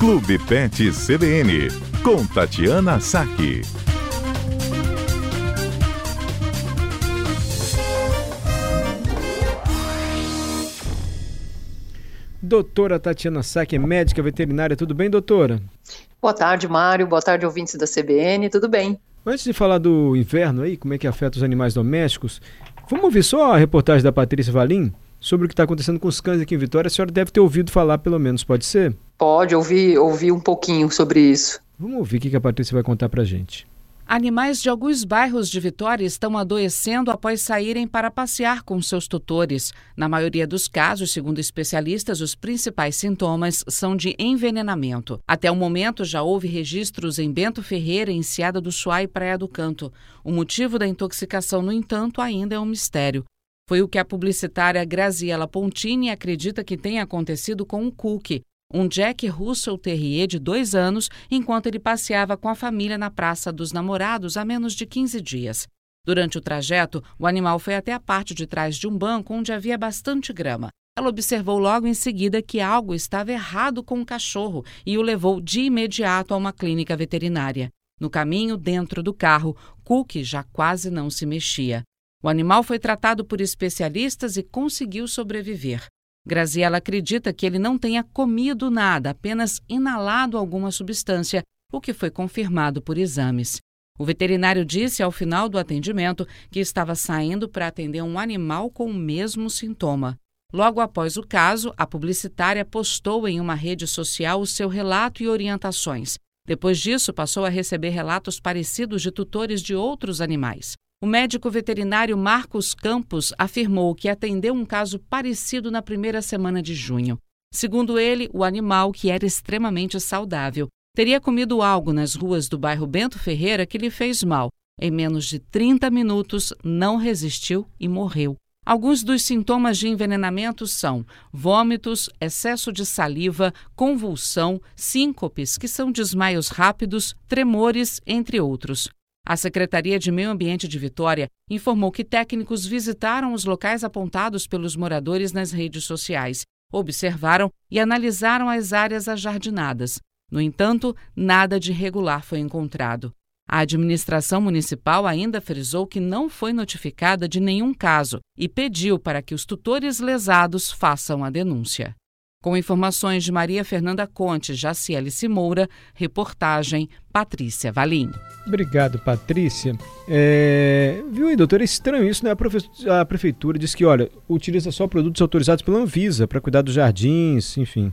Clube Pet CBN, com Tatiana Saque. Doutora Tatiana Saque, médica veterinária, tudo bem, doutora? Boa tarde, Mário. Boa tarde, ouvintes da CBN. Tudo bem? Antes de falar do inverno aí, como é que afeta os animais domésticos, vamos ouvir só a reportagem da Patrícia Valim sobre o que está acontecendo com os cães aqui em Vitória. A senhora deve ter ouvido falar, pelo menos, pode ser? Pode, ouvir, ouvir um pouquinho sobre isso. Vamos ouvir o que a Patrícia vai contar pra gente. Animais de alguns bairros de Vitória estão adoecendo após saírem para passear com seus tutores. Na maioria dos casos, segundo especialistas, os principais sintomas são de envenenamento. Até o momento, já houve registros em Bento Ferreira, em Seada do Suá e Praia do Canto. O motivo da intoxicação, no entanto, ainda é um mistério. Foi o que a publicitária Graziela Pontini acredita que tenha acontecido com o Cookie, um Jack Russell Terrier de dois anos enquanto ele passeava com a família na Praça dos Namorados há menos de 15 dias. Durante o trajeto, o animal foi até a parte de trás de um banco onde havia bastante grama. Ela observou logo em seguida que algo estava errado com o cachorro e o levou de imediato a uma clínica veterinária. No caminho, dentro do carro, Cook já quase não se mexia. O animal foi tratado por especialistas e conseguiu sobreviver. Graziela acredita que ele não tenha comido nada, apenas inalado alguma substância, o que foi confirmado por exames. O veterinário disse ao final do atendimento que estava saindo para atender um animal com o mesmo sintoma. Logo após o caso, a publicitária postou em uma rede social o seu relato e orientações. Depois disso, passou a receber relatos parecidos de tutores de outros animais. O médico veterinário Marcos Campos afirmou que atendeu um caso parecido na primeira semana de junho. Segundo ele, o animal, que era extremamente saudável, teria comido algo nas ruas do bairro Bento Ferreira que lhe fez mal. Em menos de 30 minutos, não resistiu e morreu. Alguns dos sintomas de envenenamento são vômitos, excesso de saliva, convulsão, síncopes, que são desmaios rápidos, tremores, entre outros. A Secretaria de Meio Ambiente de Vitória informou que técnicos visitaram os locais apontados pelos moradores nas redes sociais, observaram e analisaram as áreas ajardinadas. No entanto, nada de irregular foi encontrado. A administração municipal ainda frisou que não foi notificada de nenhum caso e pediu para que os tutores lesados façam a denúncia. Com informações de Maria Fernanda Conte, Jaciele Simoura, reportagem Patrícia Valim. Obrigado, Patrícia. É... Viu aí, doutor? É estranho isso, né? A, profe... a prefeitura diz que, olha, utiliza só produtos autorizados pela Anvisa para cuidar dos jardins, enfim.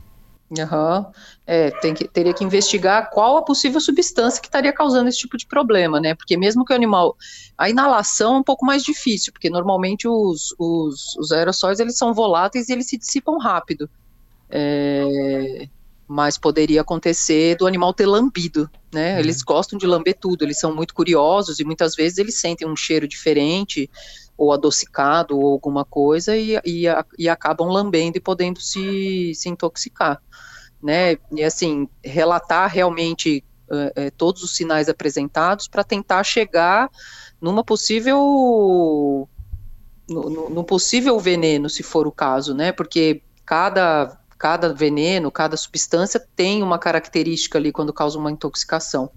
Uhum. É, tem que, teria que investigar qual a possível substância que estaria causando esse tipo de problema, né? Porque mesmo que o animal. A inalação é um pouco mais difícil, porque normalmente os, os, os aerossóis eles são voláteis e eles se dissipam rápido. É, mas poderia acontecer do animal ter lambido, né? Uhum. Eles gostam de lamber tudo, eles são muito curiosos e muitas vezes eles sentem um cheiro diferente ou adocicado ou alguma coisa e, e, e acabam lambendo e podendo se, se intoxicar, né? E assim, relatar realmente uh, todos os sinais apresentados para tentar chegar numa possível no, no, no possível veneno, se for o caso, né? Porque cada cada veneno, cada substância tem uma característica ali quando causa uma intoxicação.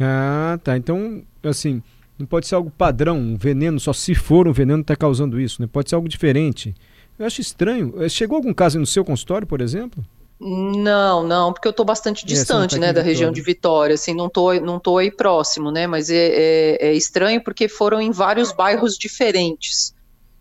Ah, tá. Então, assim, não pode ser algo padrão, um veneno, só se for um veneno está causando isso, né? Pode ser algo diferente. Eu acho estranho. Eh, chegou algum caso no seu consultório, por exemplo? Não, não, porque eu estou bastante é, distante, tá né, da região de Vitória, assim, não tô, não tô aí próximo, né, mas é, é, é estranho porque foram em vários bairros diferentes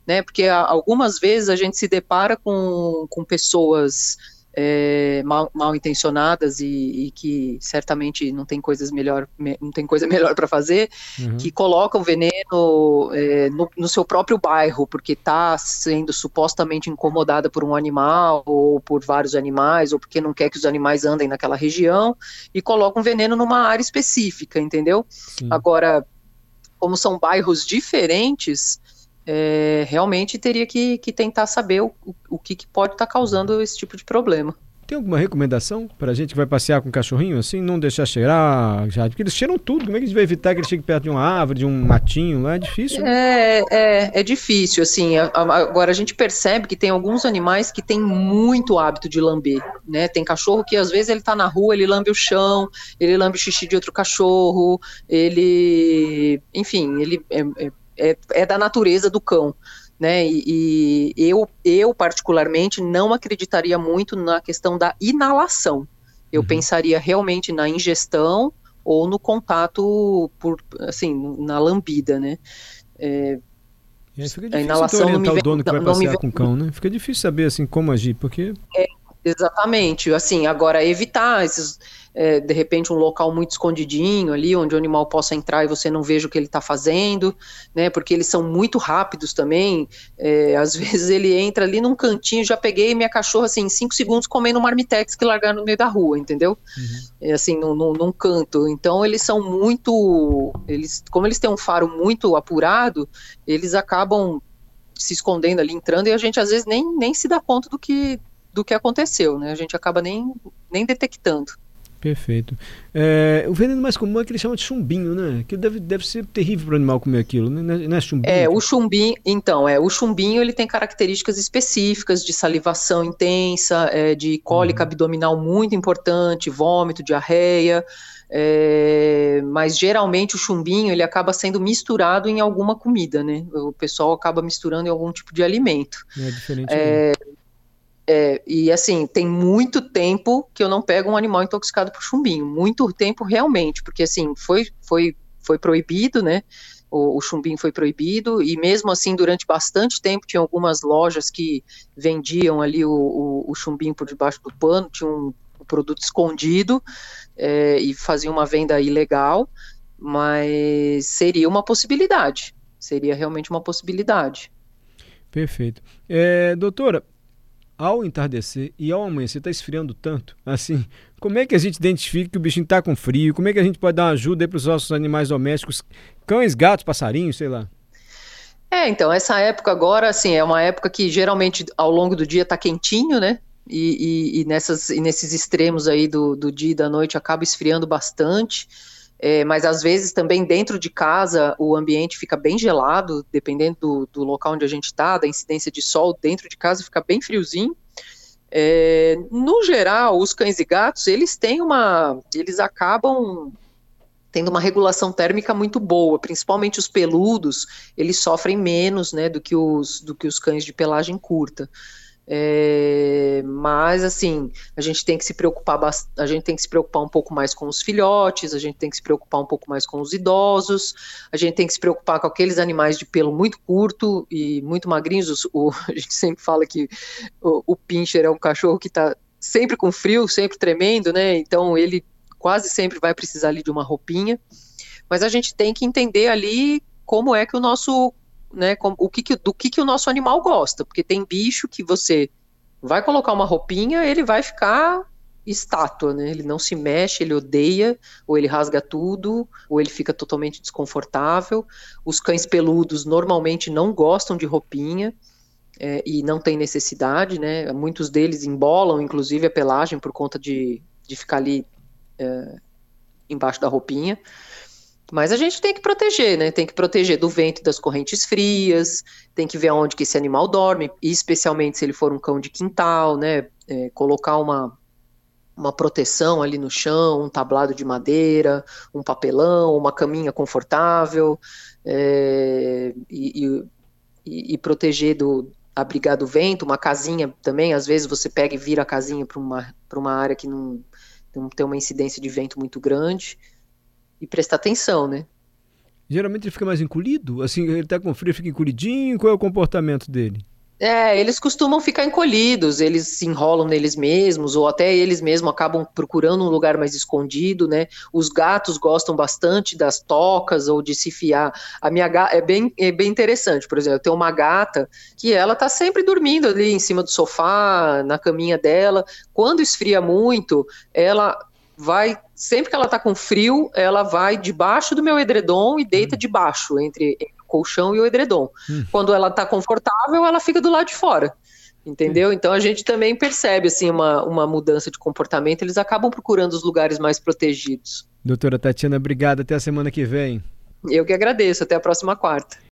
né? Porque algumas vezes a gente se depara com, com pessoas é, mal, mal, intencionadas e, e, que certamente não tem coisas melhor, não tem coisa melhor para fazer, uhum. que colocam veneno é, no, no, seu próprio bairro, porque está sendo supostamente incomodada por um animal ou por vários animais, ou porque não quer que os animais andem naquela região, e colocam veneno numa área específica, entendeu? Sim. Agora, como são bairros diferentes, é, realmente teria que, que tentar saber o, o que, que pode estar tá causando esse tipo de problema. Tem alguma recomendação para a gente que vai passear com cachorrinho assim? Não deixar cheirar, já, porque eles cheiram tudo. Como é que a gente vai evitar que ele chegue perto de uma árvore, de um matinho lá? É difícil. Né? É, é, é difícil, assim. Agora a gente percebe que tem alguns animais que têm muito hábito de lamber, né? Tem cachorro que às vezes ele está na rua, ele lambe o chão, ele lambe o xixi de outro cachorro, ele, enfim, ele é, é, é, é da natureza do cão né? E, e, eu, eu particularmente não acreditaria muito na questão da inalação. Eu uhum. pensaria realmente na ingestão ou no contato por, assim, na lambida, né? É, é, fica difícil a inalação não me vem, o dono que vai passear com o cão, né? Fica difícil saber assim como agir, porque é, exatamente. Assim, agora evitar esses é, de repente um local muito escondidinho ali, onde o animal possa entrar e você não veja o que ele está fazendo, né? Porque eles são muito rápidos também. É, às vezes ele entra ali num cantinho, já peguei minha cachorra assim, em cinco segundos comendo um marmitex que largaram no meio da rua, entendeu? Uhum. É, assim, num, num, num, canto. Então eles são muito. Eles, como eles têm um faro muito apurado, eles acabam se escondendo ali, entrando, e a gente às vezes nem, nem se dá conta do que, do que aconteceu, né? A gente acaba nem, nem detectando. Perfeito. É, o veneno mais comum é que ele chama de chumbinho, né? Que deve, deve ser terrível para o animal comer aquilo, né? Não é chumbinho? É, o chumbinho, então, é, o chumbinho ele tem características específicas de salivação intensa, é, de cólica uhum. abdominal muito importante, vômito, diarreia, é, mas geralmente o chumbinho ele acaba sendo misturado em alguma comida, né? O pessoal acaba misturando em algum tipo de alimento. É diferente. É, é, e assim, tem muito tempo que eu não pego um animal intoxicado por chumbinho, muito tempo realmente, porque assim, foi, foi, foi proibido, né? O, o, chumbinho foi proibido, e mesmo assim, durante bastante tempo, tinha algumas lojas que vendiam ali o, o, o chumbinho por debaixo do pano, tinha um, produto escondido é, e faziam uma venda ilegal, mas seria uma possibilidade, seria realmente uma possibilidade. Perfeito. É, doutora, ao entardecer e ao amanhecer está esfriando tanto, assim, como é que a gente identifica que o bichinho está com frio? Como é que a gente pode dar uma ajuda para os nossos animais domésticos, cães, gatos, passarinhos, sei lá? É, então, essa época agora, assim, é uma época que geralmente ao longo do dia está quentinho, né? E, e, e, nessas, e nesses extremos aí do, do dia e da noite acaba esfriando bastante. É, mas às vezes também dentro de casa o ambiente fica bem gelado, dependendo do, do local onde a gente está, da incidência de sol, dentro de casa fica bem friozinho. É, no geral, os cães e gatos, eles têm uma. Eles acabam tendo uma regulação térmica muito boa, principalmente os peludos, eles sofrem menos né, do, que os, do que os cães de pelagem curta. É, mas assim, a gente tem que se preocupar a gente tem que se preocupar um pouco mais com os filhotes, a gente tem que se preocupar um pouco mais com os idosos, a gente tem que se preocupar com aqueles animais de pelo muito curto e muito magrinhos. O, a gente sempre fala que o, o pincher é um cachorro que está sempre com frio, sempre tremendo, né? Então ele quase sempre vai precisar ali de uma roupinha. Mas a gente tem que entender ali como é que o nosso né, o que, que do que, que o nosso animal gosta, porque tem bicho que você vai colocar uma roupinha, ele vai ficar estátua, né? Ele não se mexe, ele odeia, ou ele rasga tudo, ou ele fica totalmente desconfortável. Os cães peludos normalmente não gostam de roupinha é, e não tem necessidade, né? Muitos deles embolam, inclusive, a pelagem por conta de, de ficar ali é, embaixo da roupinha. Mas a gente tem que proteger, né? Tem que proteger do vento e das correntes frias, tem que ver onde que esse animal dorme, especialmente se ele for um cão de quintal, né? É, colocar uma, uma proteção ali no chão, um tablado de madeira, um papelão, uma caminha confortável, é, e, e, e, proteger do abrigar do vento, uma casinha também, às vezes você pega e vira a casinha para uma, uma área que não, não tem uma incidência de vento muito grande e prestar atenção, né? Geralmente ele fica mais encolhido? Assim, ele tá com frio, fica encolhidinho? Qual é o comportamento dele? É, eles costumam ficar encolhidos, eles se enrolam neles mesmos, ou até eles mesmos acabam procurando um lugar mais escondido, né? Os gatos gostam bastante das tocas ou de se fiar. A minha gata é bem, é bem interessante, por exemplo, eu tenho uma gata que ela tá sempre dormindo ali em cima do sofá, na caminha dela. Quando esfria muito, ela vai sempre que ela tá com frio, ela vai debaixo do meu edredom e deita hum. debaixo entre, o colchão e o edredom. Hum. Quando ela tá confortável, ela fica do lado de fora. Entendeu? Então a gente também percebe assim uma, uma mudança de comportamento, eles acabam procurando os lugares mais protegidos. Doutora Tatiana, obrigado, até a semana que vem. Eu que agradeço, até a próxima quarta.